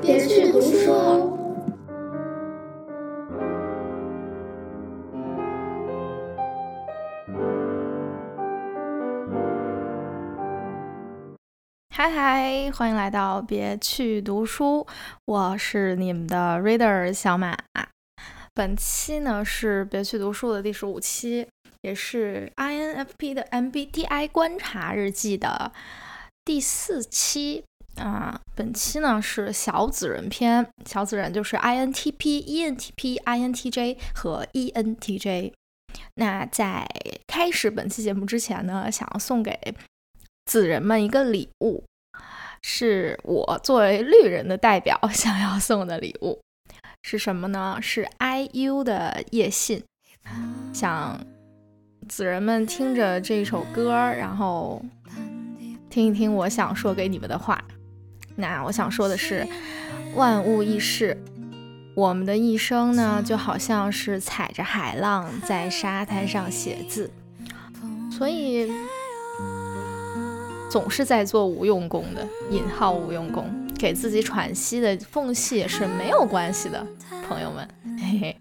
别去读书哦。嗨嗨，欢迎来到别去读书，我是你们的 reader 小马。本期呢是别去读书的第十五期，也是 INFP 的 MBTI 观察日记的第四期啊。本期呢是小紫人篇，小紫人就是 INTP、ENTP、INTJ 和 ENTJ。那在开始本期节目之前呢，想要送给。紫人们一个礼物，是我作为绿人的代表想要送的礼物，是什么呢？是 IU 的夜信，想紫人们听着这首歌，然后听一听我想说给你们的话。那我想说的是，万物易逝，我们的一生呢，就好像是踩着海浪在沙滩上写字，所以。总是在做无用功的引号无用功，给自己喘息的缝隙是没有关系的，朋友们，嘿嘿。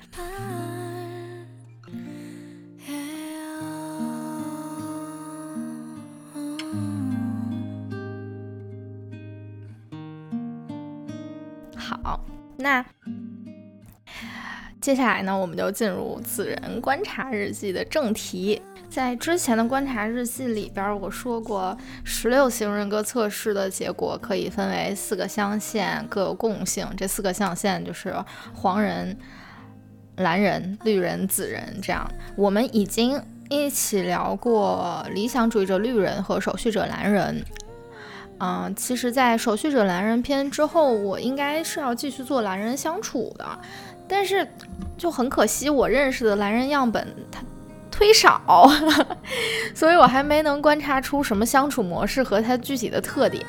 好，那接下来呢，我们就进入子人观察日记的正题。在之前的观察日记里边，我说过，十六型人格测试的结果可以分为四个象限，各有共性。这四个象限就是黄人、蓝人、绿人、紫人。这样，我们已经一起聊过理想主义者绿人和守序者蓝人。嗯，其实，在守序者蓝人篇之后，我应该是要继续做蓝人相处的，但是就很可惜，我认识的蓝人样本，他。忒少，所以我还没能观察出什么相处模式和它具体的特点。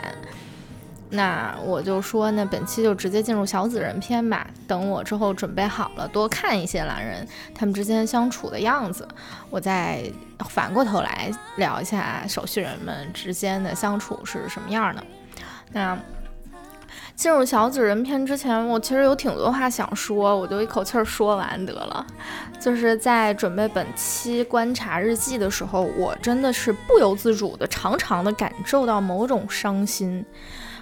那我就说，那本期就直接进入小紫人篇吧。等我之后准备好了，多看一些蓝人他们之间相处的样子，我再反过头来聊一下手续人们之间的相处是什么样的。那。进入小紫人篇之前，我其实有挺多话想说，我就一口气儿说完得了。就是在准备本期观察日记的时候，我真的是不由自主的、常常的感受到某种伤心。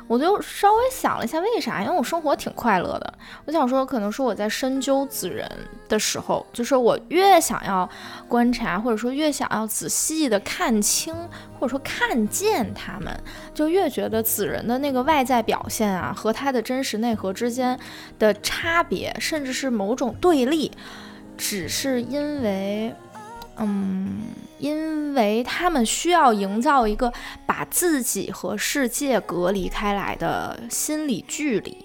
我就稍微想了一下，为啥？因为我生活挺快乐的。我想说，可能是我在深究子人的时候，就是我越想要观察，或者说越想要仔细的看清，或者说看见他们，就越觉得子人的那个外在表现啊，和他的真实内核之间的差别，甚至是某种对立，只是因为，嗯。因为他们需要营造一个把自己和世界隔离开来的心理距离，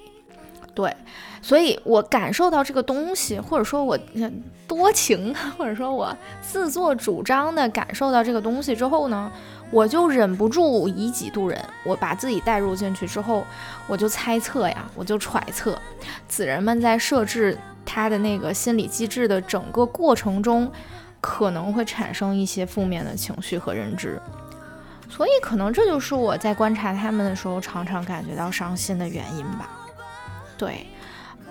对，所以我感受到这个东西，或者说我多情，或者说我自作主张的感受到这个东西之后呢，我就忍不住以己度人，我把自己带入进去之后，我就猜测呀，我就揣测，子人们在设置他的那个心理机制的整个过程中。可能会产生一些负面的情绪和认知，所以可能这就是我在观察他们的时候常常感觉到伤心的原因吧。对，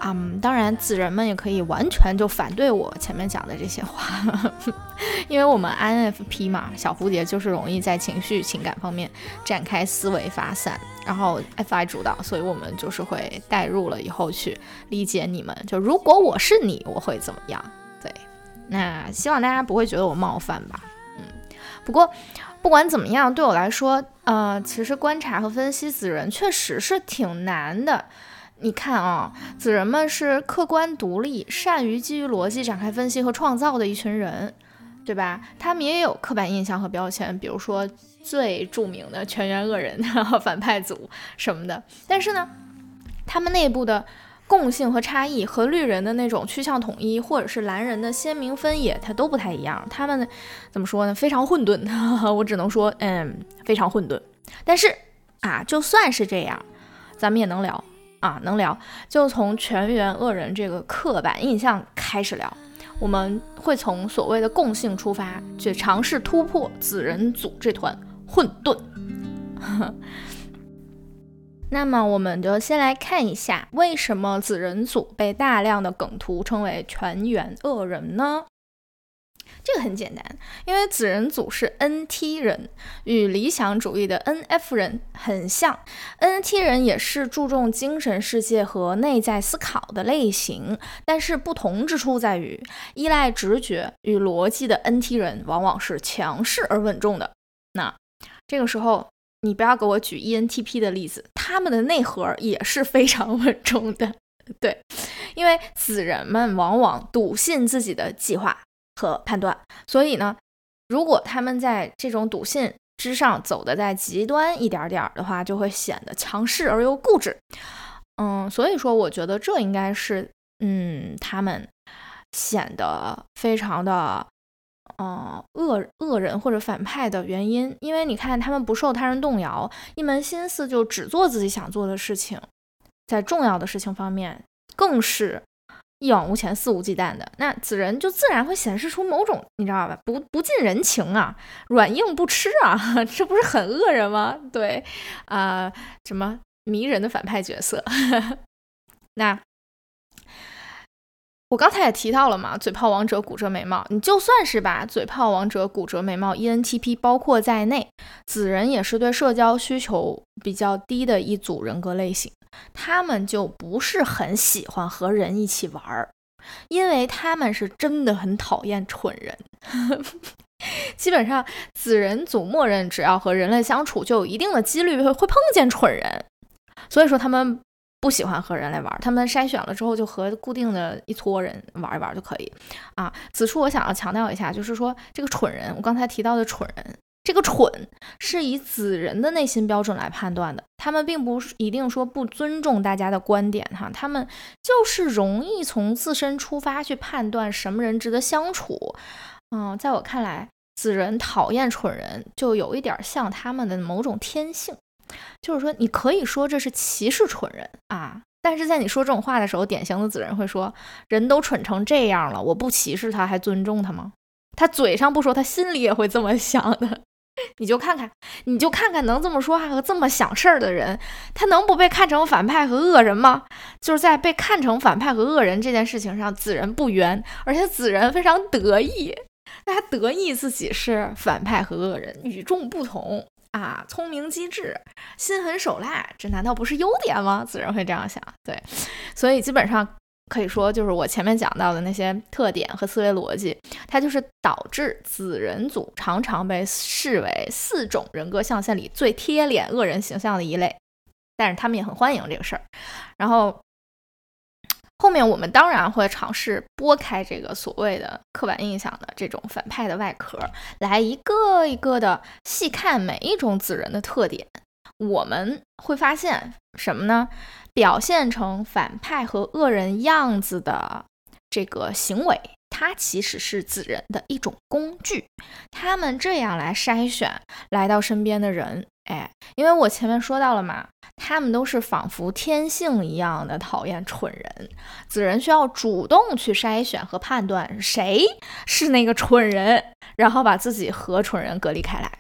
嗯，当然子人们也可以完全就反对我前面讲的这些话，因为我们 INFP 嘛，小蝴蝶就是容易在情绪情感方面展开思维发散，然后 FI 主导，所以我们就是会带入了以后去理解你们。就如果我是你，我会怎么样？那希望大家不会觉得我冒犯吧，嗯，不过不管怎么样，对我来说，呃，其实观察和分析子人确实是挺难的。你看啊，子人们是客观独立、善于基于逻辑展开分析和创造的一群人，对吧？他们也有刻板印象和标签，比如说最著名的全员恶人、反派组什么的。但是呢，他们内部的。共性和差异和绿人的那种趋向统一，或者是蓝人的鲜明分野，它都不太一样。他们怎么说呢？非常混沌，我只能说，嗯，非常混沌。但是啊，就算是这样，咱们也能聊啊，能聊。就从全员恶人这个刻板印象开始聊，我们会从所谓的共性出发，去尝试突破紫人组这团混沌。那么我们就先来看一下，为什么子人组被大量的梗图称为全员恶人呢？这个很简单，因为子人组是 NT 人，与理想主义的 NF 人很像。NT 人也是注重精神世界和内在思考的类型，但是不同之处在于，依赖直觉与逻辑的 NT 人往往是强势而稳重的。那这个时候，你不要给我举 ENTP 的例子，他们的内核也是非常稳重的。对，因为子人们往往笃信自己的计划。和判断，所以呢，如果他们在这种笃信之上走的再极端一点点的话，就会显得强势而又固执。嗯，所以说，我觉得这应该是，嗯，他们显得非常的，嗯，恶恶人或者反派的原因。因为你看，他们不受他人动摇，一门心思就只做自己想做的事情，在重要的事情方面更是。一往无前、肆无忌惮的那子人就自然会显示出某种你知道吧，不不近人情啊，软硬不吃啊，这不是很恶人吗？对，啊，什么迷人的反派角色？那我刚才也提到了嘛，嘴炮王者骨折眉毛，你就算是把嘴炮王者骨折眉毛 ENTP 包括在内，子人也是对社交需求比较低的一组人格类型。他们就不是很喜欢和人一起玩儿，因为他们是真的很讨厌蠢人。基本上，子人组默认只要和人类相处，就有一定的几率会会碰见蠢人。所以说，他们不喜欢和人类玩，他们筛选了之后，就和固定的一撮人玩一玩就可以。啊，此处我想要强调一下，就是说这个蠢人，我刚才提到的蠢人。这个蠢是以子人的内心标准来判断的，他们并不是一定说不尊重大家的观点哈，他们就是容易从自身出发去判断什么人值得相处。嗯，在我看来，子人讨厌蠢人，就有一点像他们的某种天性，就是说你可以说这是歧视蠢人啊，但是在你说这种话的时候，典型的子人会说，人都蠢成这样了，我不歧视他，还尊重他吗？他嘴上不说，他心里也会这么想的。你就看看，你就看看能这么说话和这么想事儿的人，他能不被看成反派和恶人吗？就是在被看成反派和恶人这件事情上，子人不冤，而且子人非常得意，他还得意自己是反派和恶人，与众不同啊，聪明机智，心狠手辣，这难道不是优点吗？子人会这样想，对，所以基本上。可以说，就是我前面讲到的那些特点和思维逻辑，它就是导致子人组常常被视为四种人格象限里最贴脸恶人形象的一类。但是他们也很欢迎这个事儿。然后后面我们当然会尝试拨开这个所谓的刻板印象的这种反派的外壳，来一个一个的细看每一种子人的特点。我们会发现什么呢？表现成反派和恶人样子的这个行为，它其实是子人的一种工具。他们这样来筛选来到身边的人，哎，因为我前面说到了嘛，他们都是仿佛天性一样的讨厌蠢人。子人需要主动去筛选和判断谁是那个蠢人，然后把自己和蠢人隔离开来。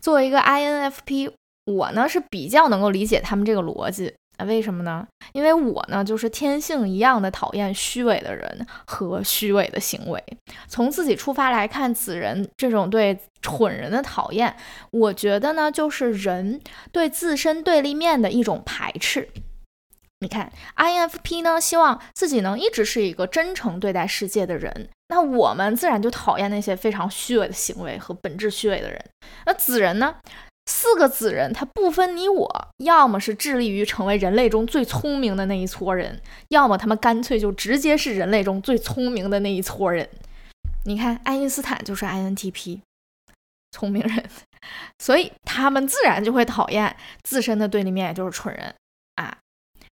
作为一个 INFP，我呢是比较能够理解他们这个逻辑。啊，为什么呢？因为我呢，就是天性一样的讨厌虚伪的人和虚伪的行为。从自己出发来看，子人这种对蠢人的讨厌，我觉得呢，就是人对自身对立面的一种排斥。你看，INFP 呢，希望自己能一直是一个真诚对待世界的人，那我们自然就讨厌那些非常虚伪的行为和本质虚伪的人。那子人呢？四个子人，他不分你我，要么是致力于成为人类中最聪明的那一撮人，要么他们干脆就直接是人类中最聪明的那一撮人。你看，爱因斯坦就是 INTP，聪明人，所以他们自然就会讨厌自身的对立面，也就是蠢人啊。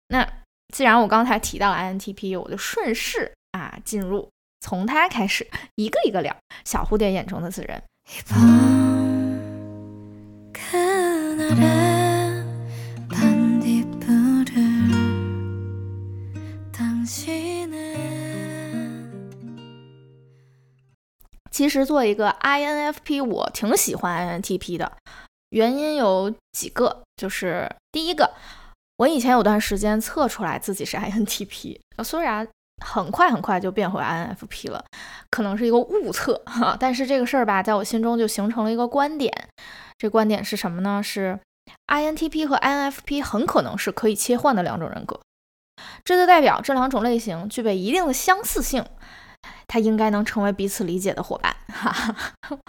那既然我刚才提到了 INTP，我就顺势啊进入，从他开始一个一个聊小蝴蝶眼中的子人。其实做一个 INFP，我挺喜欢 INTP 的，原因有几个，就是第一个，我以前有段时间测出来自己是 INTP，虽然很快很快就变回 INFP 了，可能是一个误测哈。但是这个事儿吧，在我心中就形成了一个观点。这观点是什么呢？是 INTP 和 INFP 很可能是可以切换的两种人格。这就代表这两种类型具备一定的相似性，它应该能成为彼此理解的伙伴。哈哈，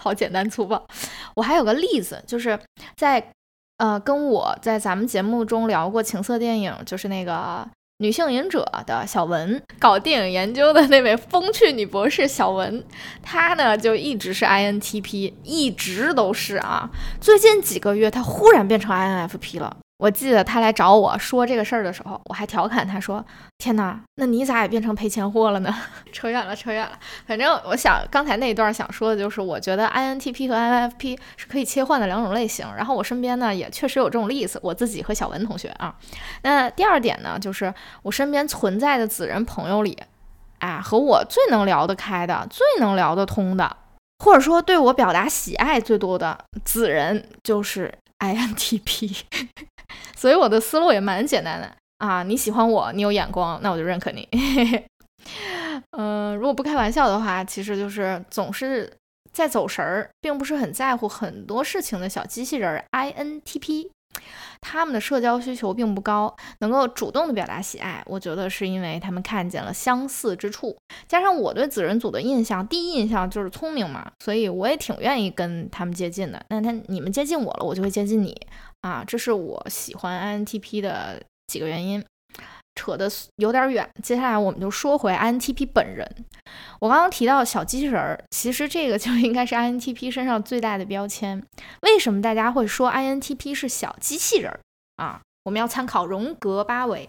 好简单粗暴。我还有个例子，就是在呃跟我在咱们节目中聊过情色电影，就是那个女性隐者的小文，搞电影研究的那位风趣女博士小文，她呢就一直是 INTP，一直都是啊。最近几个月，她忽然变成 INFP 了。我记得他来找我说这个事儿的时候，我还调侃他说：“天哪，那你咋也变成赔钱货了呢？” 扯远了，扯远了。反正我想刚才那一段想说的就是，我觉得 INTP 和 INFP 是可以切换的两种类型。然后我身边呢也确实有这种例子，我自己和小文同学啊。那第二点呢，就是我身边存在的子人朋友里，啊，和我最能聊得开的、最能聊得通的，或者说对我表达喜爱最多的子人，就是 INTP。所以我的思路也蛮简单的啊，你喜欢我，你有眼光，那我就认可你。嗯，如果不开玩笑的话，其实就是总是在走神儿，并不是很在乎很多事情的小机器人 INTP。他们的社交需求并不高，能够主动的表达喜爱，我觉得是因为他们看见了相似之处，加上我对子人组的印象，第一印象就是聪明嘛，所以我也挺愿意跟他们接近的。那他你们接近我了，我就会接近你啊，这是我喜欢 INTP 的几个原因。扯的有点远，接下来我们就说回 INTP 本人。我刚刚提到小机器人儿，其实这个就应该是 INTP 身上最大的标签。为什么大家会说 INTP 是小机器人儿啊？我们要参考荣格八维。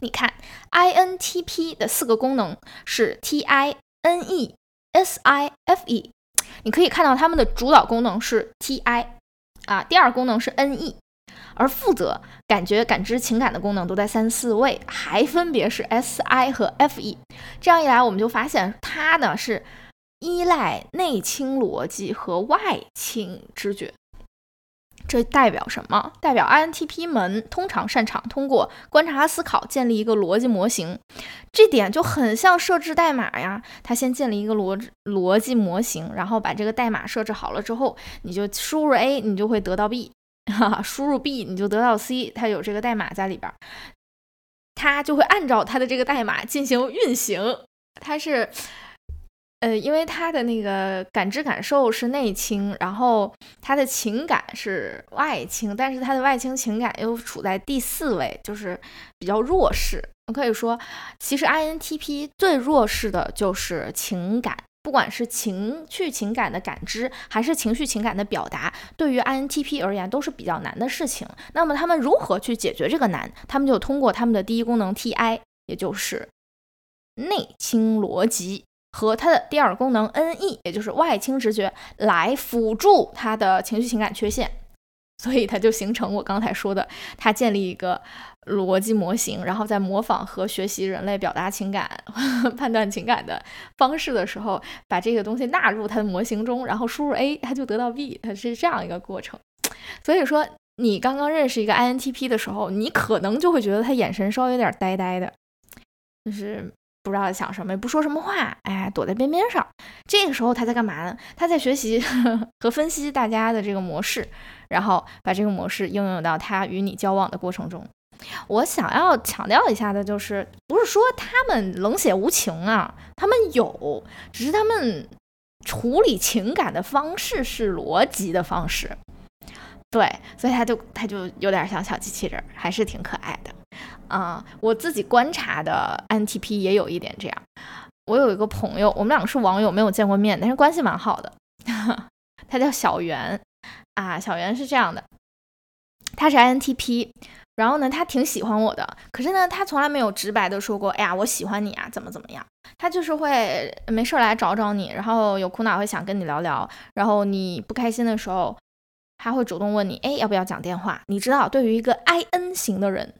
你看，INTP 的四个功能是 T I N E S I F E，你可以看到它们的主导功能是 T I 啊，第二功能是 N E。而负责感觉、感知、情感的功能都在三四位，还分别是 S I 和 F E。这样一来，我们就发现它呢是依赖内倾逻辑和外倾知觉。这代表什么？代表 I N T P 们通常擅长通过观察、思考建立一个逻辑模型。这点就很像设置代码呀。他先建立一个逻逻辑模型，然后把这个代码设置好了之后，你就输入 A，你就会得到 B。哈，输入 B 你就得到 C，它有这个代码在里边，它就会按照它的这个代码进行运行。它是，呃，因为它的那个感知感受是内倾，然后它的情感是外倾，但是它的外倾情感又处在第四位，就是比较弱势。我可以说，其实 INTP 最弱势的就是情感。不管是情绪情感的感知，还是情绪情感的表达，对于 INTP 而言都是比较难的事情。那么他们如何去解决这个难？他们就通过他们的第一功能 TI，也就是内倾逻辑，和他的第二功能 NE，也就是外倾直觉，来辅助他的情绪情感缺陷。所以它就形成我刚才说的，它建立一个逻辑模型，然后在模仿和学习人类表达情感、判断情感的方式的时候，把这个东西纳入它的模型中，然后输入 A，它就得到 B，它是这样一个过程。所以说，你刚刚认识一个 INTP 的时候，你可能就会觉得他眼神稍微有点呆呆的，就是。不知道在想什么，也不说什么话，哎，躲在边边上。这个时候他在干嘛呢？他在学习 和分析大家的这个模式，然后把这个模式应用到他与你交往的过程中。我想要强调一下的就是，不是说他们冷血无情啊，他们有，只是他们处理情感的方式是逻辑的方式。对，所以他就他就有点像小机器人，还是挺可爱的。啊，我自己观察的 INTP 也有一点这样。我有一个朋友，我们两个是网友，没有见过面，但是关系蛮好的。他叫小袁啊，小袁是这样的，他是 INTP，然后呢，他挺喜欢我的，可是呢，他从来没有直白的说过，哎呀，我喜欢你啊，怎么怎么样。他就是会没事来找找你，然后有苦恼会想跟你聊聊，然后你不开心的时候，他会主动问你，哎，要不要讲电话？你知道，对于一个 IN 型的人。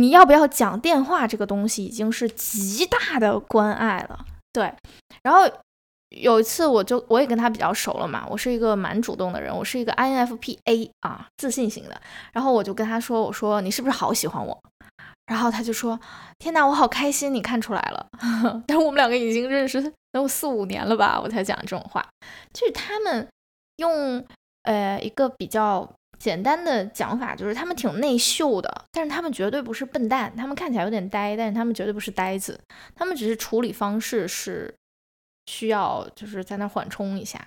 你要不要讲电话？这个东西已经是极大的关爱了，对。然后有一次，我就我也跟他比较熟了嘛，我是一个蛮主动的人，我是一个 INFP A 啊，自信型的。然后我就跟他说：“我说你是不是好喜欢我？”然后他就说：“天哪，我好开心，你看出来了。”但是我们两个已经认识能有四五年了吧，我才讲这种话。就是他们用呃一个比较简单的讲法，就是他们挺内秀的，但是他们绝对不是笨蛋。他们看起来有点呆，但是他们绝对不是呆子。他们只是处理方式是需要就是在那缓冲一下，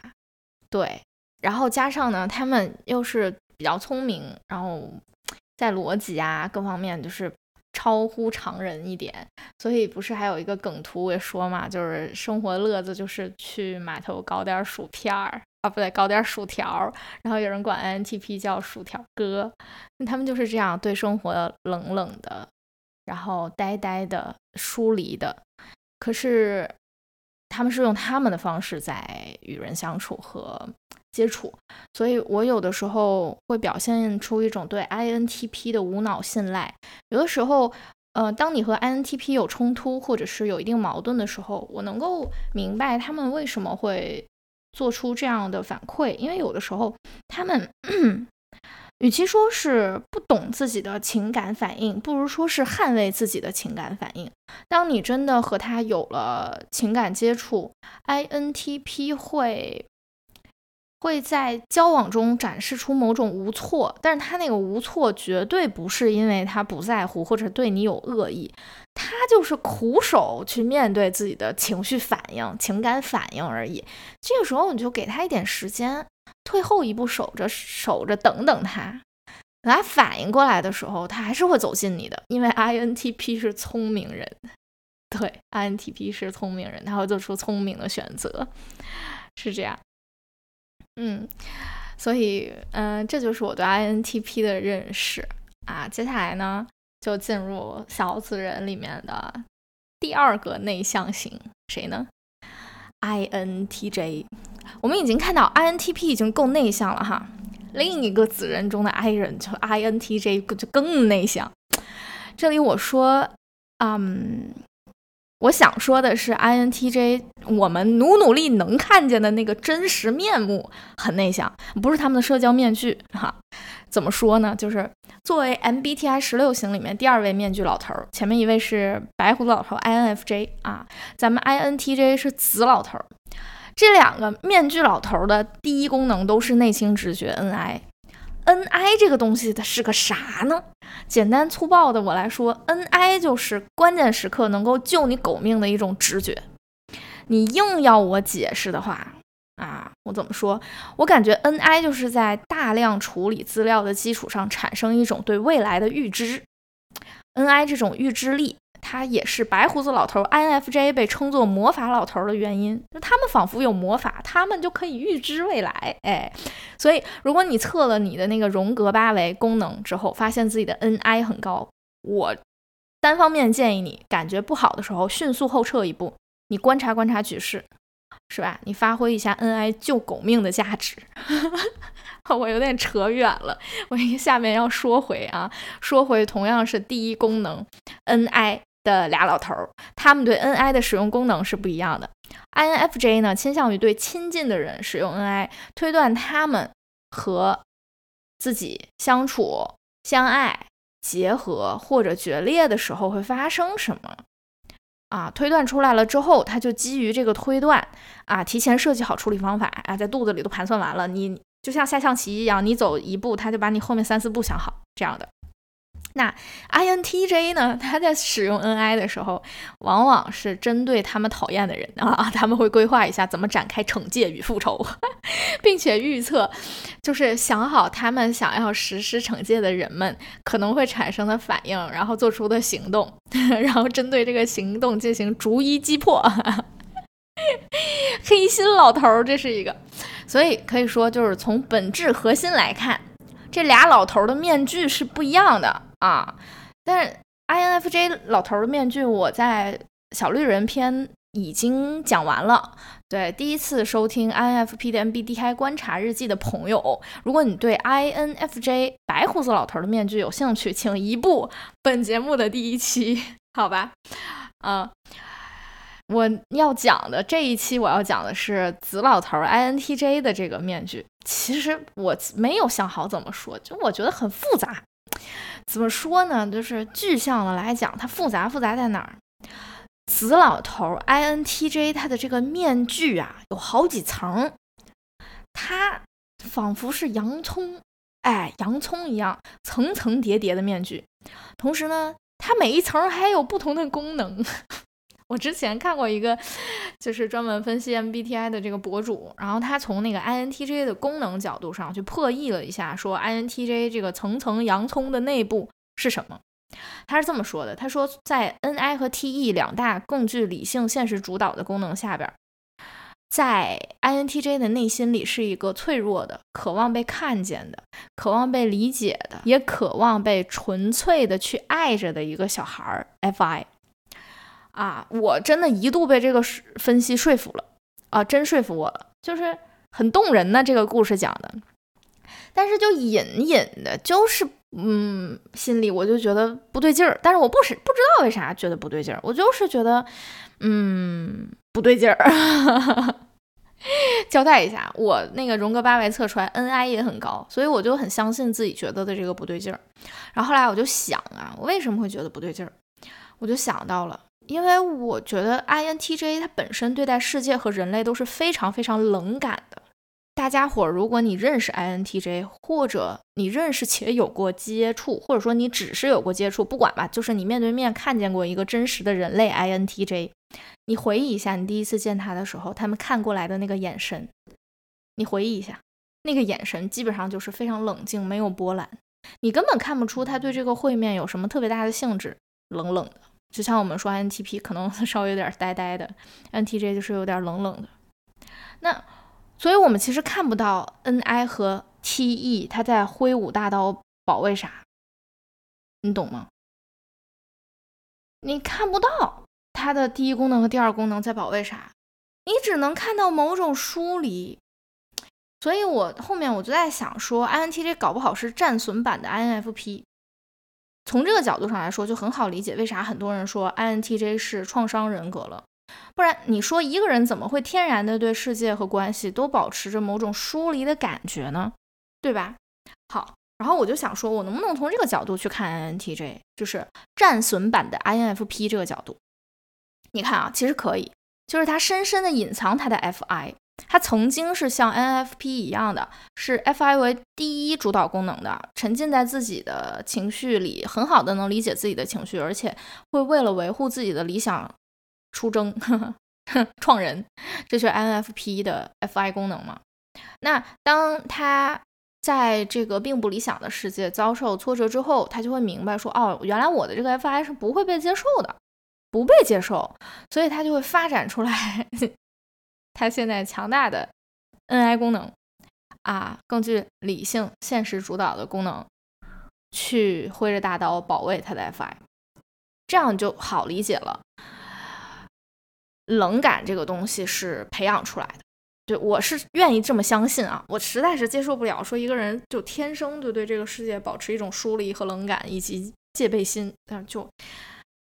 对。然后加上呢，他们又是比较聪明，然后在逻辑啊各方面就是。超乎常人一点，所以不是还有一个梗图也说嘛，就是生活乐子就是去码头搞点薯片儿啊，不对，搞点薯条，然后有人管 INTP 叫薯条哥，他们就是这样对生活冷冷的，然后呆呆的、疏离的，可是他们是用他们的方式在与人相处和。接触，所以我有的时候会表现出一种对 INTP 的无脑信赖。有的时候，呃，当你和 INTP 有冲突或者是有一定矛盾的时候，我能够明白他们为什么会做出这样的反馈。因为有的时候，他们 与其说是不懂自己的情感反应，不如说是捍卫自己的情感反应。当你真的和他有了情感接触，INTP 会。会在交往中展示出某种无措，但是他那个无措绝对不是因为他不在乎或者对你有恶意，他就是苦守去面对自己的情绪反应、情感反应而已。这个时候你就给他一点时间，退后一步，守着守着，等等他，等他反应过来的时候，他还是会走近你的，因为 INTP 是聪明人，对，INTP 是聪明人，他会做出聪明的选择，是这样。嗯，所以，嗯，这就是我对 INTP 的认识啊。接下来呢，就进入小子人里面的第二个内向型，谁呢？INTJ。我们已经看到 INTP 已经够内向了哈，另一个子人中的 I 人就 INTJ 就更内向。这里我说，嗯。我想说的是，INTJ 我们努努力能看见的那个真实面目很内向，不是他们的社交面具哈。怎么说呢？就是作为 MBTI 十六型里面第二位面具老头，前面一位是白胡子老头 INFJ 啊，咱们 INTJ 是紫老头。这两个面具老头的第一功能都是内心直觉 NI。Ni 这个东西它是个啥呢？简单粗暴的我来说，Ni 就是关键时刻能够救你狗命的一种直觉。你硬要我解释的话，啊，我怎么说？我感觉 Ni 就是在大量处理资料的基础上产生一种对未来的预知。Ni 这种预知力。它也是白胡子老头 INFJ 被称作魔法老头的原因，就他们仿佛有魔法，他们就可以预知未来。哎，所以如果你测了你的那个荣格八维功能之后，发现自己的 NI 很高，我单方面建议你，感觉不好的时候迅速后撤一步，你观察观察局势，是吧？你发挥一下 NI 救狗命的价值。我有点扯远了，我下面要说回啊，说回同样是第一功能 NI。的俩老头儿，他们对 Ni 的使用功能是不一样的。INFJ 呢，倾向于对亲近的人使用 Ni，推断他们和自己相处、相爱、结合或者决裂的时候会发生什么啊？推断出来了之后，他就基于这个推断啊，提前设计好处理方法啊，在肚子里都盘算完了。你就像下象棋一样，你走一步，他就把你后面三四步想好，这样的。那 INTJ 呢？他在使用 NI 的时候，往往是针对他们讨厌的人啊，他们会规划一下怎么展开惩戒与复仇，并且预测，就是想好他们想要实施惩戒的人们可能会产生的反应，然后做出的行动，然后针对这个行动进行逐一击破。黑心老头，这是一个，所以可以说，就是从本质核心来看，这俩老头的面具是不一样的。啊，但是 INFJ 老头的面具，我在小绿人篇已经讲完了。对，第一次收听 INFP 的 MBTI 观察日记的朋友，如果你对 INFJ 白胡子老头的面具有兴趣，请移步本节目的第一期，好吧？嗯，我要讲的这一期，我要讲的是紫老头 INTJ 的这个面具。其实我没有想好怎么说，就我觉得很复杂。怎么说呢？就是具象的来讲，它复杂复杂在哪儿？紫老头 INTJ 他的这个面具啊，有好几层，它仿佛是洋葱，哎，洋葱一样层层叠叠的面具。同时呢，它每一层还有不同的功能。我之前看过一个，就是专门分析 MBTI 的这个博主，然后他从那个 INTJ 的功能角度上去破译了一下，说 INTJ 这个层层洋葱的内部是什么？他是这么说的：他说，在 NI 和 TE 两大更具理性、现实主导的功能下边，在 INTJ 的内心里是一个脆弱的、渴望被看见的、渴望被理解的，也渴望被纯粹的去爱着的一个小孩儿 FI。啊，我真的一度被这个分析说服了啊，真说服我了，就是很动人呢。这个故事讲的，但是就隐隐的，就是嗯，心里我就觉得不对劲儿。但是我不是不知道为啥觉得不对劲儿，我就是觉得嗯不对劲儿。交代一下，我那个荣格八维测出来 NI 也很高，所以我就很相信自己觉得的这个不对劲儿。然后后来我就想啊，我为什么会觉得不对劲儿？我就想到了。因为我觉得 INTJ 它本身对待世界和人类都是非常非常冷感的。大家伙，如果你认识 INTJ，或者你认识且有过接触，或者说你只是有过接触，不管吧，就是你面对面看见过一个真实的人类 INTJ，你回忆一下你第一次见他的时候，他们看过来的那个眼神，你回忆一下，那个眼神基本上就是非常冷静，没有波澜，你根本看不出他对这个会面有什么特别大的兴致，冷冷的。就像我们说 INTP 可能 稍微有点呆呆的，INTJ 就是有点冷冷的。那所以我们其实看不到 NI 和 TE 他在挥舞大刀保卫啥，你懂吗？你看不到它的第一功能和第二功能在保卫啥，你只能看到某种疏离。所以我后面我就在想说，INTJ 搞不好是战损版的 INFP。从这个角度上来说，就很好理解为啥很多人说 INTJ 是创伤人格了。不然你说一个人怎么会天然的对世界和关系都保持着某种疏离的感觉呢？对吧？好，然后我就想说，我能不能从这个角度去看 INTJ，就是战损版的 INFP 这个角度？你看啊，其实可以，就是他深深的隐藏他的 FI。他曾经是像 NFP 一样的，是 FI 为第一主导功能的，沉浸在自己的情绪里，很好的能理解自己的情绪，而且会为了维护自己的理想出征，创人，这是 NFP 的 FI 功能嘛？那当他在这个并不理想的世界遭受挫折之后，他就会明白说，哦，原来我的这个 FI 是不会被接受的，不被接受，所以他就会发展出来。他现在强大的 NI 功能啊，更具理性、现实主导的功能，去挥着大刀保卫他的 FI，这样就好理解了。冷感这个东西是培养出来的，对我是愿意这么相信啊。我实在是接受不了说一个人就天生就对这个世界保持一种疏离和冷感以及戒备心，但是就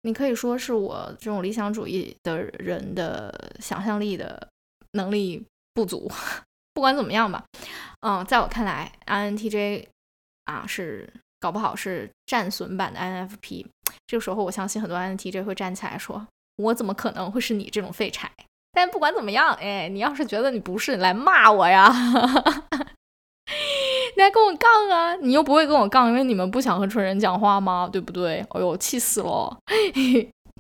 你可以说是我这种理想主义的人的想象力的。能力不足，不管怎么样吧，嗯，在我看来，INTJ 啊是搞不好是战损版的 INFP。这个时候，我相信很多 INTJ 会站起来说：“我怎么可能会是你这种废柴？”但不管怎么样，哎，你要是觉得你不是，你来骂我呀，你 来跟我杠啊！你又不会跟我杠，因为你们不想和蠢人讲话吗？对不对？哎呦，气死了！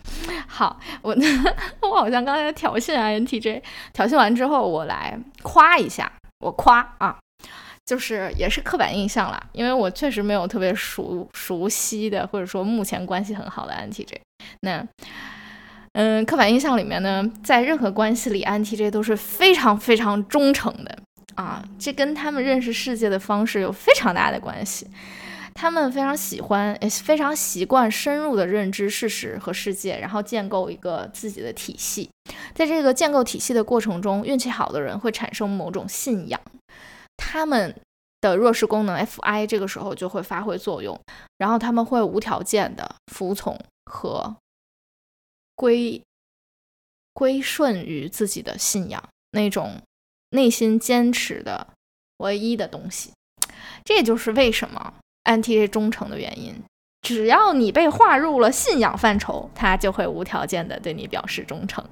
好，我 我好像刚才挑衅 INTJ，挑衅完之后，我来夸一下，我夸啊，就是也是刻板印象啦，因为我确实没有特别熟熟悉的，或者说目前关系很好的 INTJ。那，嗯，刻板印象里面呢，在任何关系里，INTJ 都是非常非常忠诚的啊，这跟他们认识世界的方式有非常大的关系。他们非常喜欢，也非常习惯深入的认知事实和世界，然后建构一个自己的体系。在这个建构体系的过程中，运气好的人会产生某种信仰，他们的弱势功能 Fi 这个时候就会发挥作用，然后他们会无条件的服从和归归顺于自己的信仰，那种内心坚持的唯一的东西。这就是为什么 INTJ 忠诚的原因。只要你被划入了信仰范畴，他就会无条件的对你表示忠诚。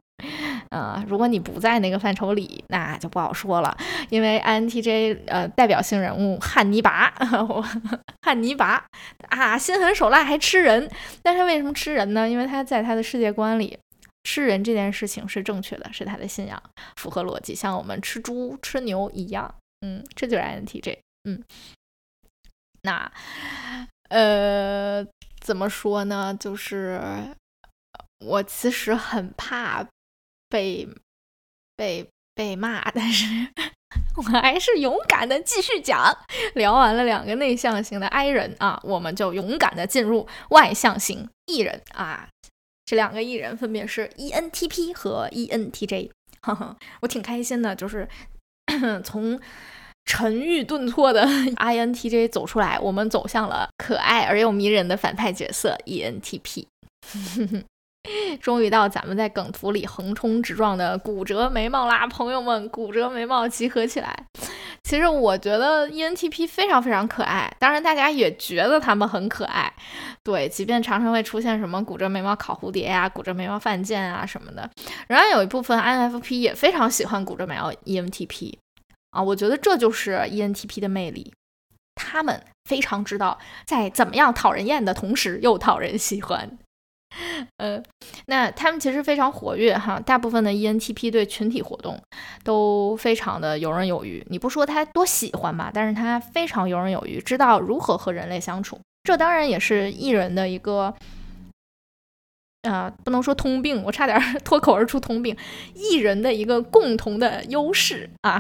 呃，如果你不在那个范畴里，那就不好说了。因为 INTJ 呃代表性人物汉尼拔，汉尼拔啊，心狠手辣还吃人。但是为什么吃人呢？因为他在他的世界观里，吃人这件事情是正确的，是他的信仰，符合逻辑，像我们吃猪吃牛一样。嗯，这就是 INTJ。嗯，那呃怎么说呢？就是我其实很怕。被被被骂，但是我还是勇敢的继续讲。聊完了两个内向型的 I 人啊，我们就勇敢的进入外向型 E 人啊。这两个 E 人分别是 ENTP 和 ENTJ。我挺开心的，就是 从沉郁顿挫的 INTJ 走出来，我们走向了可爱而又迷人的反派角色 ENTP。终于到咱们在梗图里横冲直撞的骨折眉毛啦，朋友们，骨折眉毛集合起来。其实我觉得 ENTP 非常非常可爱，当然大家也觉得他们很可爱。对，即便常常会出现什么骨折眉毛烤蝴蝶呀、骨折眉毛犯贱啊什么的，仍然有一部分 INFP 也非常喜欢骨折眉毛 ENTP 啊。我觉得这就是 ENTP 的魅力，他们非常知道在怎么样讨人厌的同时又讨人喜欢。呃，那他们其实非常活跃哈，大部分的 ENTP 对群体活动都非常的游刃有余。你不说他多喜欢吧，但是他非常游刃有余，知道如何和人类相处。这当然也是艺人的一个。啊，不能说通病，我差点 脱口而出通病。艺人的一个共同的优势啊，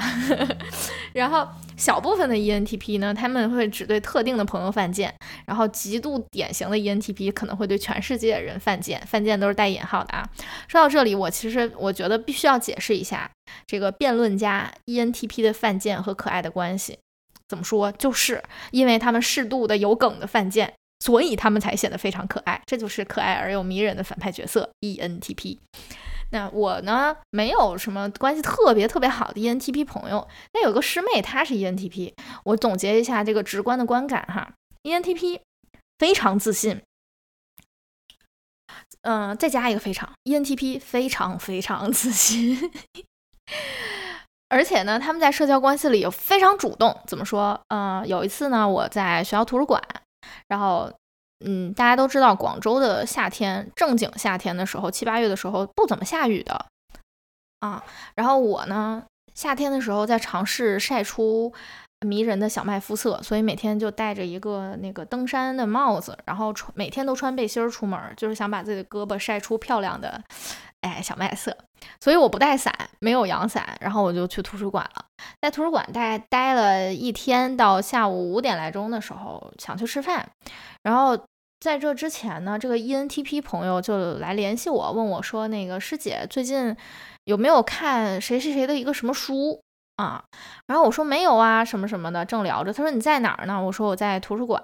然后小部分的 ENTP 呢，他们会只对特定的朋友犯贱，然后极度典型的 ENTP 可能会对全世界人犯贱，犯贱都是带引号的啊。说到这里，我其实我觉得必须要解释一下这个辩论家 ENTP 的犯贱和可爱的关系。怎么说？就是因为他们适度的有梗的犯贱。所以他们才显得非常可爱，这就是可爱而又迷人的反派角色 ENTP。那我呢，没有什么关系特别特别好的 ENTP 朋友。那有个师妹，她是 ENTP。我总结一下这个直观的观感哈，ENTP 非常自信，嗯，再加一个非常，ENTP 非常非常自信，而且呢，他们在社交关系里又非常主动。怎么说？嗯，有一次呢，我在学校图书馆。然后，嗯，大家都知道，广州的夏天，正经夏天的时候，七八月的时候不怎么下雨的啊。然后我呢，夏天的时候在尝试晒出迷人的小麦肤色，所以每天就戴着一个那个登山的帽子，然后穿每天都穿背心儿出门，就是想把自己的胳膊晒出漂亮的。哎，小麦色，所以我不带伞，没有阳伞，然后我就去图书馆了。在图书馆待待了一天，到下午五点来钟的时候，想去吃饭。然后在这之前呢，这个 ENTP 朋友就来联系我，问我说：“那个师姐最近有没有看谁谁谁的一个什么书啊？”然后我说：“没有啊，什么什么的。”正聊着，他说：“你在哪儿呢？”我说：“我在图书馆。”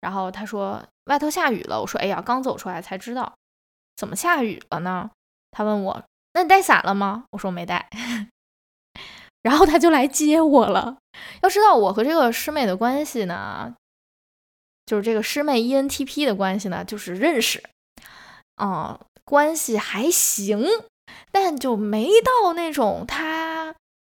然后他说：“外头下雨了。”我说：“哎呀，刚走出来才知道，怎么下雨了呢？”他问我：“那你带伞了吗？”我说：“没带。”然后他就来接我了。要知道我和这个师妹的关系呢，就是这个师妹 ENTP 的关系呢，就是认识，啊，关系还行，但就没到那种他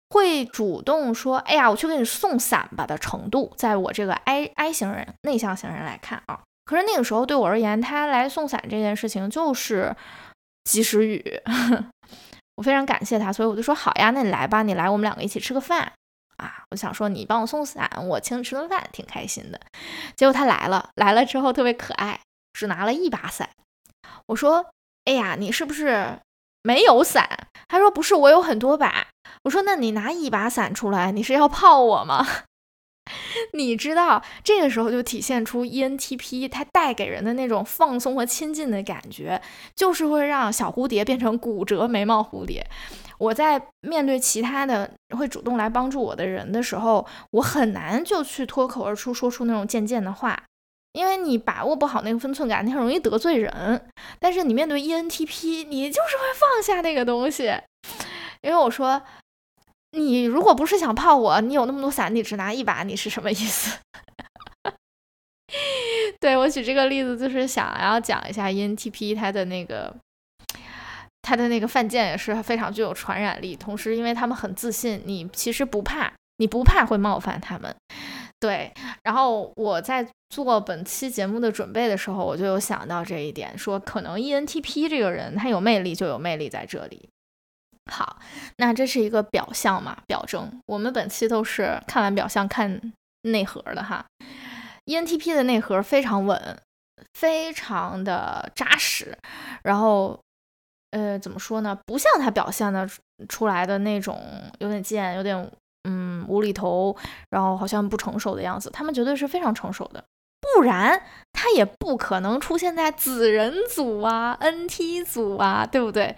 会主动说：“哎呀，我去给你送伞吧”的程度。在我这个 I I 型人、内向型人来看啊，可是那个时候对我而言，他来送伞这件事情就是。及时雨，我非常感谢他，所以我就说好呀，那你来吧，你来，我们两个一起吃个饭啊！我想说你帮我送伞，我请你吃顿饭，挺开心的。结果他来了，来了之后特别可爱，只拿了一把伞。我说，哎呀，你是不是没有伞？他说不是，我有很多把。我说那你拿一把伞出来，你是要泡我吗？你知道，这个时候就体现出 ENTP 它带给人的那种放松和亲近的感觉，就是会让小蝴蝶变成骨折眉毛蝴蝶。我在面对其他的会主动来帮助我的人的时候，我很难就去脱口而出说出那种贱贱的话，因为你把握不好那个分寸感，你很容易得罪人。但是你面对 ENTP，你就是会放下那个东西。因为我说，你如果不是想泡我，你有那么多伞，你只拿一把，你是什么意思？对我举这个例子，就是想要讲一下 ENTP 他的那个。他的那个犯贱也是非常具有传染力，同时因为他们很自信，你其实不怕，你不怕会冒犯他们，对。然后我在做本期节目的准备的时候，我就有想到这一点，说可能 ENTP 这个人他有魅力，就有魅力在这里。好，那这是一个表象嘛，表征。我们本期都是看完表象看内核的哈。ENTP 的内核非常稳，非常的扎实，然后。呃，怎么说呢？不像他表现的出来的那种有点贱、有点嗯无厘头，然后好像不成熟的样子。他们绝对是非常成熟的，不然他也不可能出现在子人组啊、NT 组啊，对不对？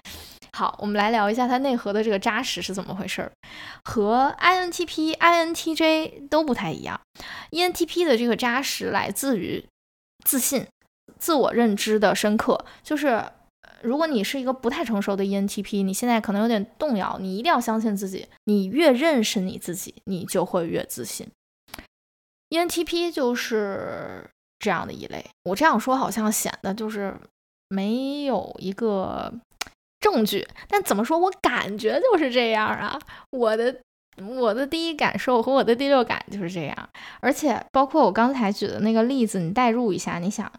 好，我们来聊一下它内核的这个扎实是怎么回事儿，和 INTP、INTJ 都不太一样。ENTP 的这个扎实来自于自信、自我认知的深刻，就是。如果你是一个不太成熟的 ENTP，你现在可能有点动摇，你一定要相信自己。你越认识你自己，你就会越自信。ENTP 就是这样的一类。我这样说好像显得就是没有一个证据，但怎么说我感觉就是这样啊。我的我的第一感受和我的第六感就是这样，而且包括我刚才举的那个例子，你代入一下，你想。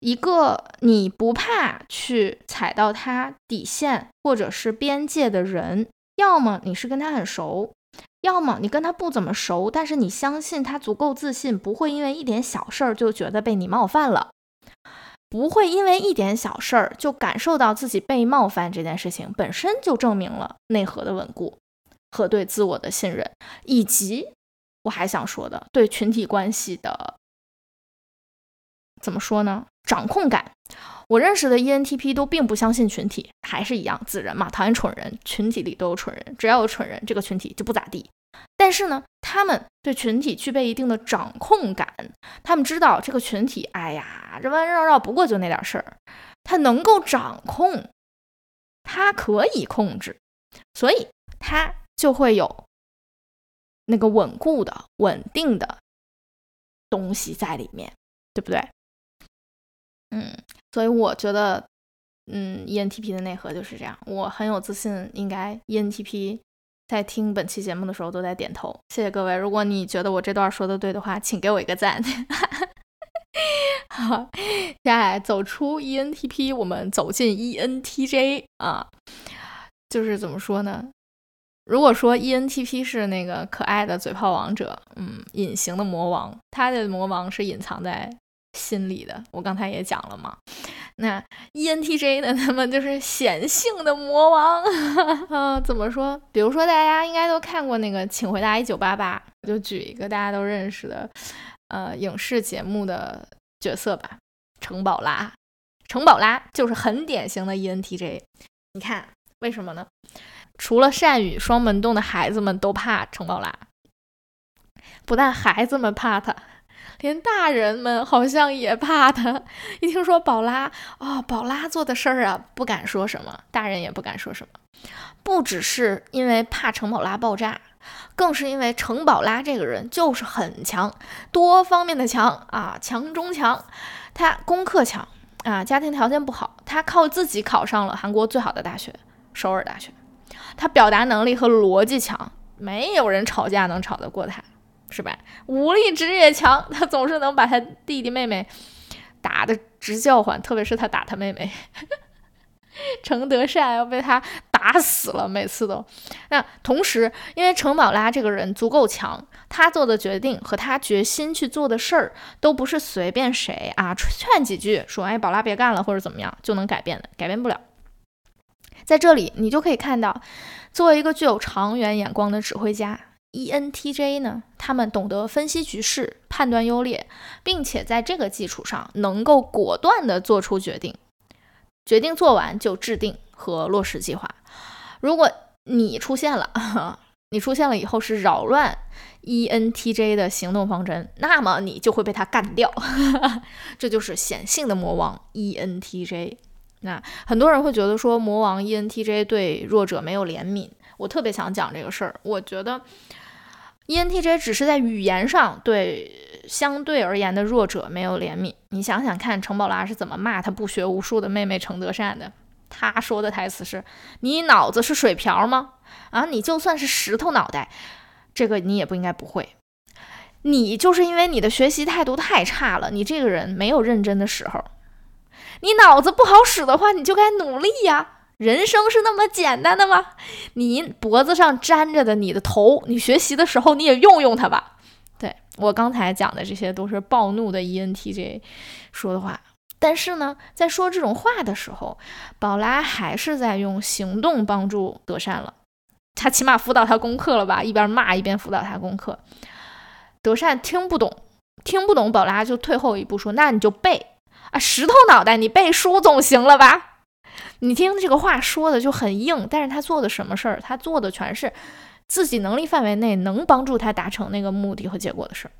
一个你不怕去踩到他底线或者是边界的人，要么你是跟他很熟，要么你跟他不怎么熟，但是你相信他足够自信，不会因为一点小事儿就觉得被你冒犯了，不会因为一点小事儿就感受到自己被冒犯，这件事情本身就证明了内核的稳固和对自我的信任，以及我还想说的对群体关系的。怎么说呢？掌控感。我认识的 ENTP 都并不相信群体，还是一样，子人嘛，讨厌蠢人，群体里都有蠢人，只要有蠢人，这个群体就不咋地。但是呢，他们对群体具备一定的掌控感，他们知道这个群体，哎呀，这弯弯绕绕不过就那点事儿，他能够掌控，他可以控制，所以他就会有那个稳固的、稳定的东西在里面，对不对？嗯，所以我觉得，嗯，ENTP 的内核就是这样。我很有自信，应该 ENTP 在听本期节目的时候都在点头。谢谢各位，如果你觉得我这段说的对的话，请给我一个赞。好，接下来走出 ENTP，我们走进 ENTJ 啊，就是怎么说呢？如果说 ENTP 是那个可爱的嘴炮王者，嗯，隐形的魔王，他的魔王是隐藏在。心理的，我刚才也讲了嘛。那 ENTJ 呢？他们就是显性的魔王啊。怎么说？比如说，大家应该都看过那个《请回答一九八八》，就举一个大家都认识的呃影视节目的角色吧，程宝拉。程宝拉就是很典型的 ENTJ。你看，为什么呢？除了善宇双门洞的孩子们都怕程宝拉，不但孩子们怕他。连大人们好像也怕他，一听说宝拉哦，宝拉做的事儿啊，不敢说什么，大人也不敢说什么。不只是因为怕程宝拉爆炸，更是因为程宝拉这个人就是很强，多方面的强啊，强中强。他功课强啊，家庭条件不好，他靠自己考上了韩国最好的大学首尔大学。他表达能力和逻辑强，没有人吵架能吵得过他。是吧？武力值也强，他总是能把他弟弟妹妹打的直叫唤，特别是他打他妹妹，程德善要被他打死了，每次都。那同时，因为程宝拉这个人足够强，他做的决定和他决心去做的事儿，都不是随便谁啊劝几句说“哎，宝拉别干了”或者怎么样就能改变的，改变不了。在这里，你就可以看到，作为一个具有长远眼光的指挥家。ENTJ 呢，他们懂得分析局势、判断优劣，并且在这个基础上能够果断地做出决定。决定做完就制定和落实计划。如果你出现了，你出现了以后是扰乱 ENTJ 的行动方针，那么你就会被他干掉。这就是显性的魔王 ENTJ。那很多人会觉得说魔王 ENTJ 对弱者没有怜悯，我特别想讲这个事儿。我觉得 ENTJ 只是在语言上对相对而言的弱者没有怜悯。你想想看，程宝拉是怎么骂他不学无术的妹妹程德善的？他说的台词是：“你脑子是水瓢吗？啊，你就算是石头脑袋，这个你也不应该不会。你就是因为你的学习态度太差了，你这个人没有认真的时候。你脑子不好使的话，你就该努力呀。人生是那么简单的吗？你脖子上粘着的你的头，你学习的时候你也用用它吧。对我刚才讲的这些都是暴怒的 ENTJ 说的话。”但是呢，在说这种话的时候，宝拉还是在用行动帮助德善了。他起码辅导他功课了吧？一边骂一边辅导他功课。德善听不懂，听不懂，宝拉就退后一步说：“那你就背啊，石头脑袋，你背书总行了吧？”你听这个话说的就很硬，但是他做的什么事儿？他做的全是自己能力范围内能帮助他达成那个目的和结果的事儿。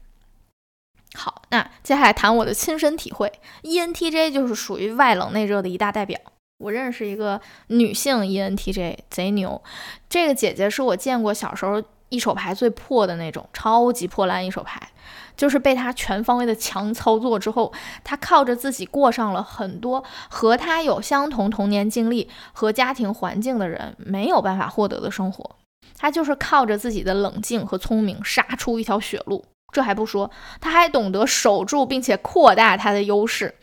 好，那接下来谈我的亲身体会。ENTJ 就是属于外冷内热的一大代表。我认识一个女性 ENTJ，贼牛。这个姐姐是我见过小时候一手牌最破的那种，超级破烂一手牌。就是被他全方位的强操作之后，他靠着自己过上了很多和他有相同童年经历和家庭环境的人没有办法获得的生活。他就是靠着自己的冷静和聪明杀出一条血路。这还不说，他还懂得守住并且扩大他的优势。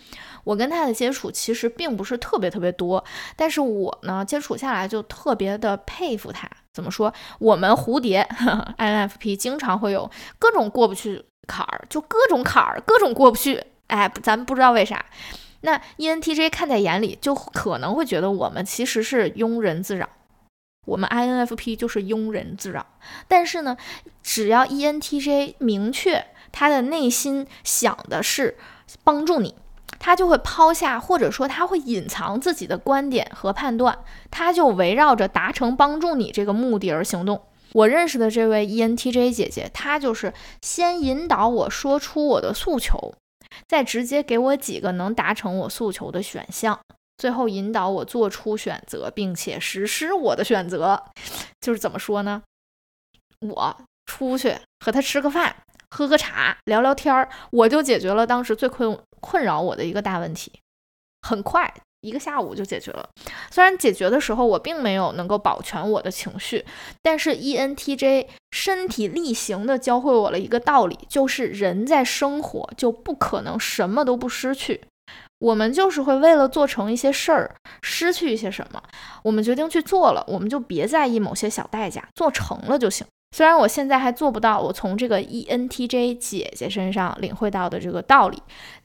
我跟他的接触其实并不是特别特别多，但是我呢接触下来就特别的佩服他。怎么说？我们蝴蝶 INFP 经常会有各种过不去坎儿，就各种坎儿，各种过不去。哎，咱们不知道为啥。那 ENTJ 看在眼里，就可能会觉得我们其实是庸人自扰。我们 INFP 就是庸人自扰，但是呢，只要 ENTJ 明确他的内心想的是帮助你，他就会抛下或者说他会隐藏自己的观点和判断，他就围绕着达成帮助你这个目的而行动。我认识的这位 ENTJ 姐姐，她就是先引导我说出我的诉求，再直接给我几个能达成我诉求的选项。最后引导我做出选择，并且实施我的选择，就是怎么说呢？我出去和他吃个饭，喝个茶，聊聊天儿，我就解决了当时最困困扰我的一个大问题。很快，一个下午就解决了。虽然解决的时候我并没有能够保全我的情绪，但是 ENTJ 身体力行的教会我了一个道理，就是人在生活就不可能什么都不失去。我们就是会为了做成一些事儿，失去一些什么。我们决定去做了，我们就别在意某些小代价，做成了就行。虽然我现在还做不到我从这个 ENTJ 姐姐身上领会到的这个道理，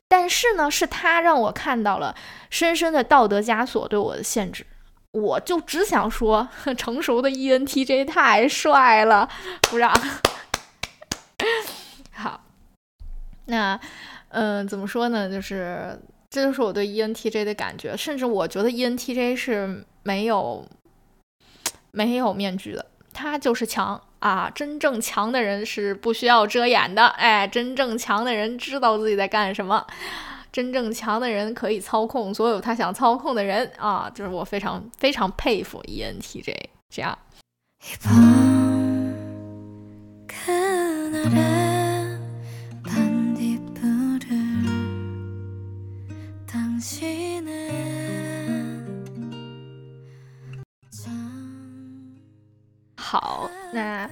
但是呢，是他让我看到了深深的道德枷锁对我的限制。我就只想说，成熟的 ENTJ 太帅了，鼓掌。好，那嗯，怎么说呢？就是。这就是我对 ENTJ 的感觉，甚至我觉得 ENTJ 是没有没有面具的，他就是强啊！真正强的人是不需要遮掩的，哎，真正强的人知道自己在干什么，真正强的人可以操控所有他想操控的人啊！就是我非常非常佩服 ENTJ 这样。好，那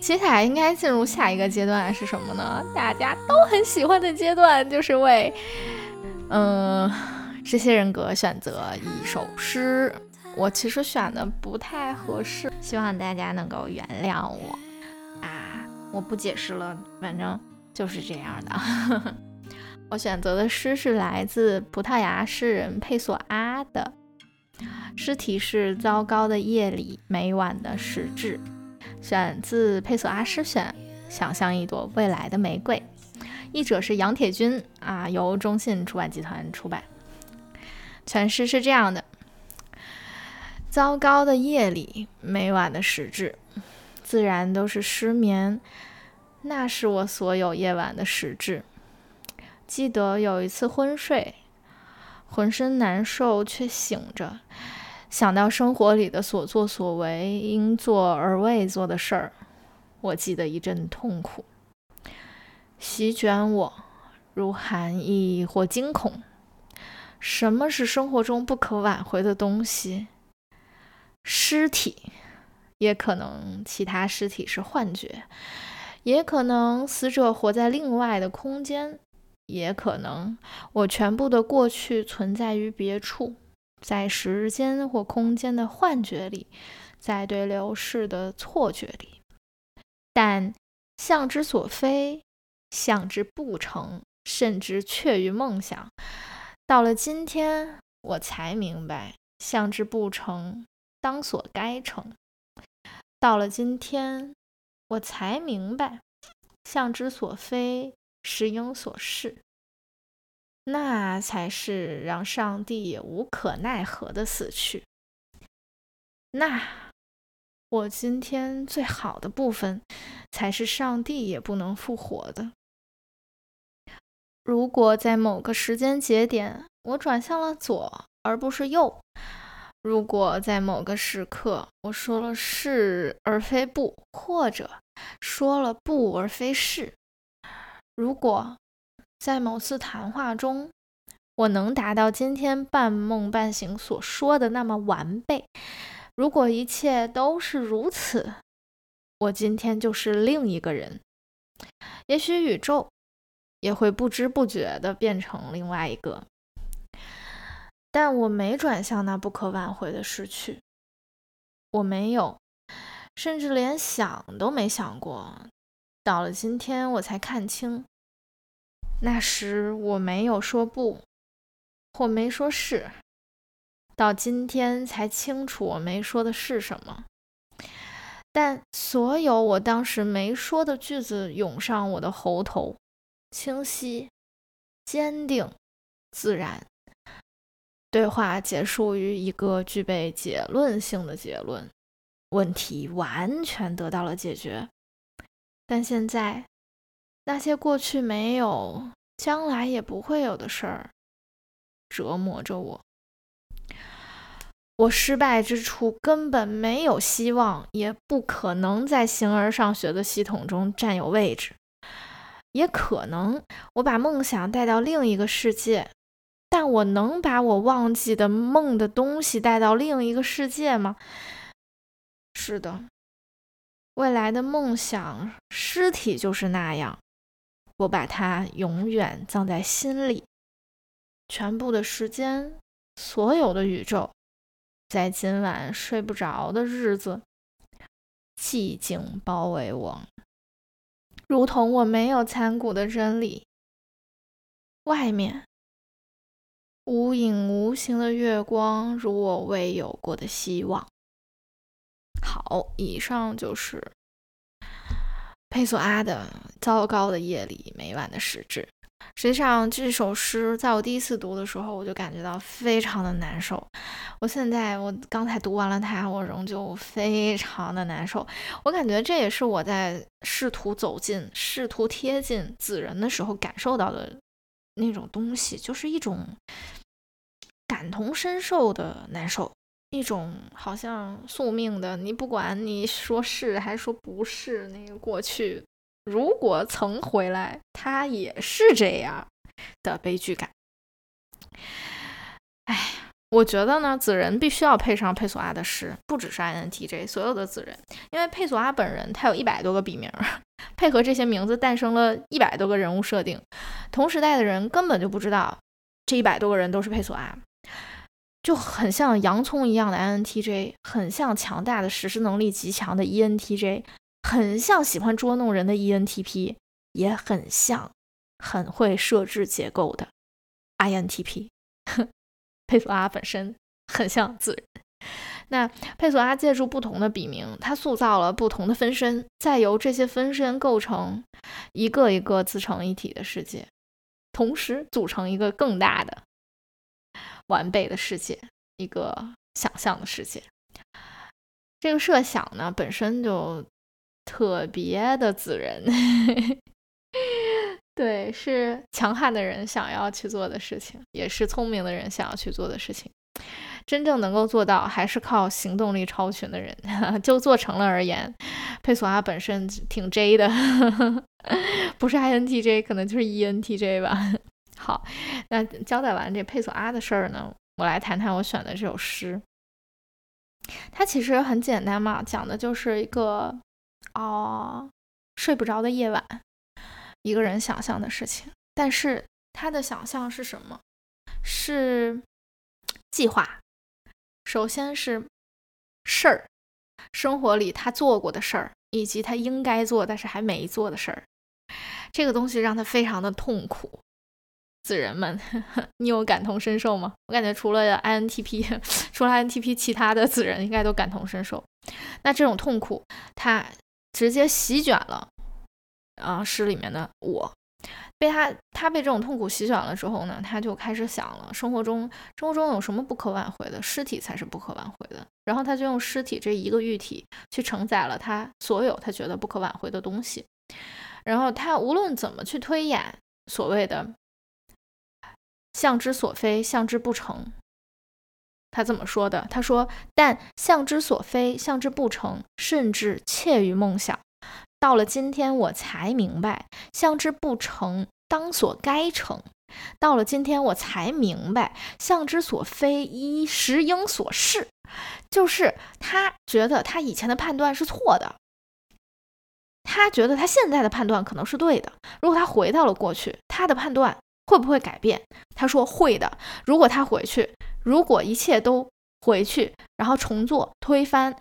接下来应该进入下一个阶段是什么呢？大家都很喜欢的阶段，就是为嗯这些人格选择一首诗。我其实选的不太合适，希望大家能够原谅我啊！我不解释了，反正就是这样的。我选择的诗是来自葡萄牙诗人佩索阿的诗题是《糟糕的夜里，每晚的实质》，选自佩索阿诗选，想象一朵未来的玫瑰。译者是杨铁军啊，由中信出版集团出版。全诗是这样的：糟糕的夜里，每晚的实质。自然都是失眠，那是我所有夜晚的实质。记得有一次昏睡，浑身难受却醒着，想到生活里的所作所为，应做而未做的事儿，我记得一阵痛苦席卷我，如寒意或惊恐。什么是生活中不可挽回的东西？尸体，也可能其他尸体是幻觉，也可能死者活在另外的空间，也可能我全部的过去存在于别处，在时间或空间的幻觉里，在对流逝的错觉里。但向之所非，向之不成，甚至却于梦想。到了今天，我才明白，向之不成，当所该成。到了今天，我才明白，向之所非，是应所是。那才是让上帝也无可奈何的死去。那我今天最好的部分，才是上帝也不能复活的。如果在某个时间节点，我转向了左而不是右；如果在某个时刻，我说了是而非不，或者说了不而非是；如果在某次谈话中，我能达到今天半梦半醒所说的那么完备；如果一切都是如此，我今天就是另一个人。也许宇宙。也会不知不觉的变成另外一个，但我没转向那不可挽回的失去，我没有，甚至连想都没想过。到了今天，我才看清，那时我没有说不，或没说是。到今天才清楚我没说的是什么，但所有我当时没说的句子涌上我的喉头。清晰、坚定、自然。对话结束于一个具备结论性的结论，问题完全得到了解决。但现在，那些过去没有、将来也不会有的事儿，折磨着我。我失败之处根本没有希望，也不可能在形而上学的系统中占有位置。也可能我把梦想带到另一个世界，但我能把我忘记的梦的东西带到另一个世界吗？是的，未来的梦想尸体就是那样，我把它永远葬在心里。全部的时间，所有的宇宙，在今晚睡不着的日子，寂静包围我。如同我没有参古的真理，外面无影无形的月光，如我未有过的希望。好，以上就是佩索阿的《糟糕的夜里，每晚的实质》。实际上，这首诗在我第一次读的时候，我就感觉到非常的难受。我现在，我刚才读完了它，我仍旧非常的难受。我感觉这也是我在试图走近、试图贴近子人的时候感受到的那种东西，就是一种感同身受的难受，一种好像宿命的，你不管你说是还是说不是，那个过去。如果曾回来，他也是这样的悲剧感。哎，我觉得呢，子仁必须要配上佩索阿的诗，不只是 INTJ，所有的子人，因为佩索阿本人他有一百多个笔名，配合这些名字诞生了一百多个人物设定。同时代的人根本就不知道这一百多个人都是佩索阿，就很像洋葱一样的 INTJ，很像强大的实施能力极强的 ENTJ。很像喜欢捉弄人的 ENTP，也很像很会设置结构的 INTP。佩索阿本身很像自人。那佩索阿借助不同的笔名，他塑造了不同的分身，再由这些分身构成一个一个自成一体的世界，同时组成一个更大的、完备的世界，一个想象的世界。这个设想呢，本身就。特别的子人。对，是强悍的人想要去做的事情，也是聪明的人想要去做的事情。真正能够做到，还是靠行动力超群的人。就做成了而言，佩索阿本身挺 J 的，不是 INTJ，可能就是 ENTJ 吧。好，那交代完这佩索阿的事儿呢，我来谈谈我选的这首诗。它其实很简单嘛，讲的就是一个哦睡不着的夜晚。一个人想象的事情，但是他的想象是什么？是计划。首先是事儿，生活里他做过的事儿，以及他应该做但是还没做的事儿。这个东西让他非常的痛苦。子人们，你有感同身受吗？我感觉除了 INTP，除了 INTP，其他的子人应该都感同身受。那这种痛苦，他直接席卷了。啊，诗里面的我，被他他被这种痛苦席卷了之后呢，他就开始想了，生活中生活中有什么不可挽回的？尸体才是不可挽回的。然后他就用尸体这一个喻体去承载了他所有他觉得不可挽回的东西。然后他无论怎么去推演所谓的向之所非，向之不成，他怎么说的？他说：“但向之所非，向之不成，甚至怯于梦想。”到了今天，我才明白，向之不成，当所该成。到了今天，我才明白，向之所非，依时应所是。就是他觉得他以前的判断是错的，他觉得他现在的判断可能是对的。如果他回到了过去，他的判断会不会改变？他说会的。如果他回去，如果一切都回去，然后重做，推翻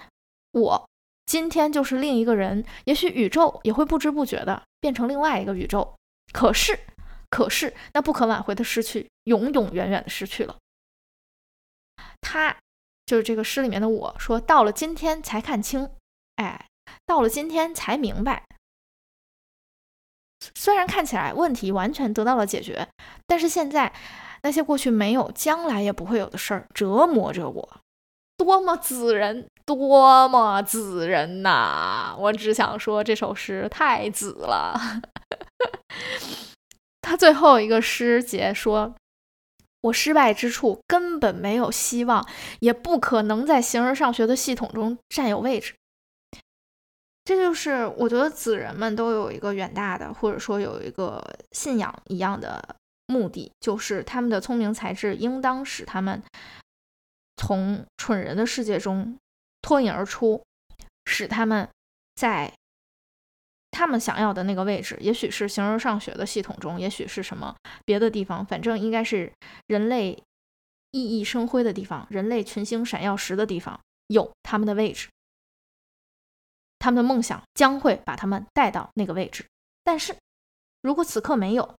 我。今天就是另一个人，也许宇宙也会不知不觉的变成另外一个宇宙。可是，可是那不可挽回的失去，永永远远的失去了。他就是这个诗里面的我说，到了今天才看清，哎，到了今天才明白。虽然看起来问题完全得到了解决，但是现在那些过去没有、将来也不会有的事儿折磨着我。多么子人，多么子人呐！我只想说，这首诗太子了。他最后一个诗节说：“我失败之处根本没有希望，也不可能在形而上学的系统中占有位置。”这就是我觉得子人们都有一个远大的，或者说有一个信仰一样的目的，就是他们的聪明才智应当使他们。从蠢人的世界中脱颖而出，使他们在他们想要的那个位置，也许是形而上学的系统中，也许是什么别的地方，反正应该是人类熠熠生辉的地方，人类群星闪耀时的地方，有他们的位置。他们的梦想将会把他们带到那个位置。但是如果此刻没有，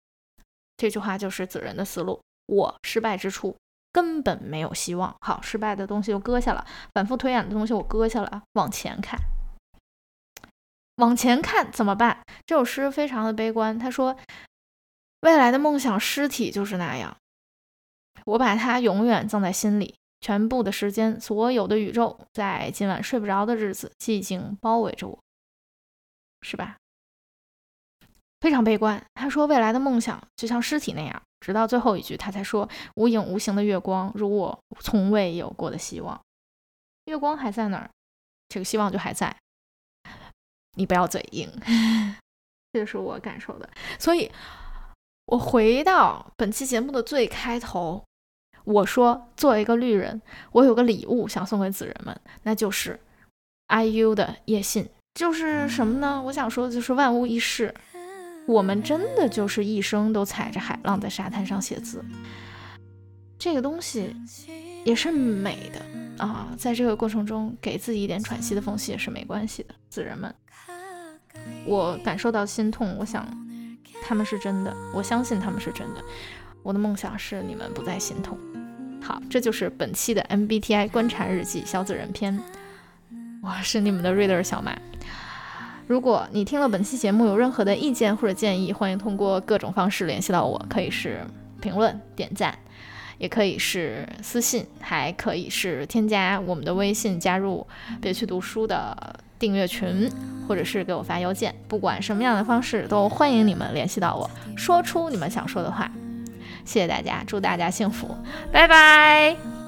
这句话就是子人的思路。我失败之处。根本没有希望。好，失败的东西就搁下了，反复推演的东西我搁下了，往前看，往前看怎么办？这首诗非常的悲观。他说，未来的梦想尸体就是那样，我把它永远葬在心里。全部的时间，所有的宇宙，在今晚睡不着的日子，寂静包围着我，是吧？非常悲观。他说，未来的梦想就像尸体那样。直到最后一句，他才说：“无影无形的月光，如我从未有过的希望。月光还在那儿，这个希望就还在。你不要嘴硬，这是我感受的。所以，我回到本期节目的最开头，我说，作为一个绿人，我有个礼物想送给子人们，那就是 IU 的夜信。就是什么呢？我想说的就是万无一失。”我们真的就是一生都踩着海浪在沙滩上写字，这个东西也是美的啊！在这个过程中，给自己一点喘息的缝隙也是没关系的。子人们，我感受到心痛，我想他们是真的，我相信他们是真的。我的梦想是你们不再心痛。好，这就是本期的 MBTI 观察日记小紫人篇。我是你们的 reader 小马。如果你听了本期节目有任何的意见或者建议，欢迎通过各种方式联系到我，可以是评论、点赞，也可以是私信，还可以是添加我们的微信，加入别去读书的订阅群，或者是给我发邮件，不管什么样的方式，都欢迎你们联系到我，说出你们想说的话。谢谢大家祝大家幸福拜拜。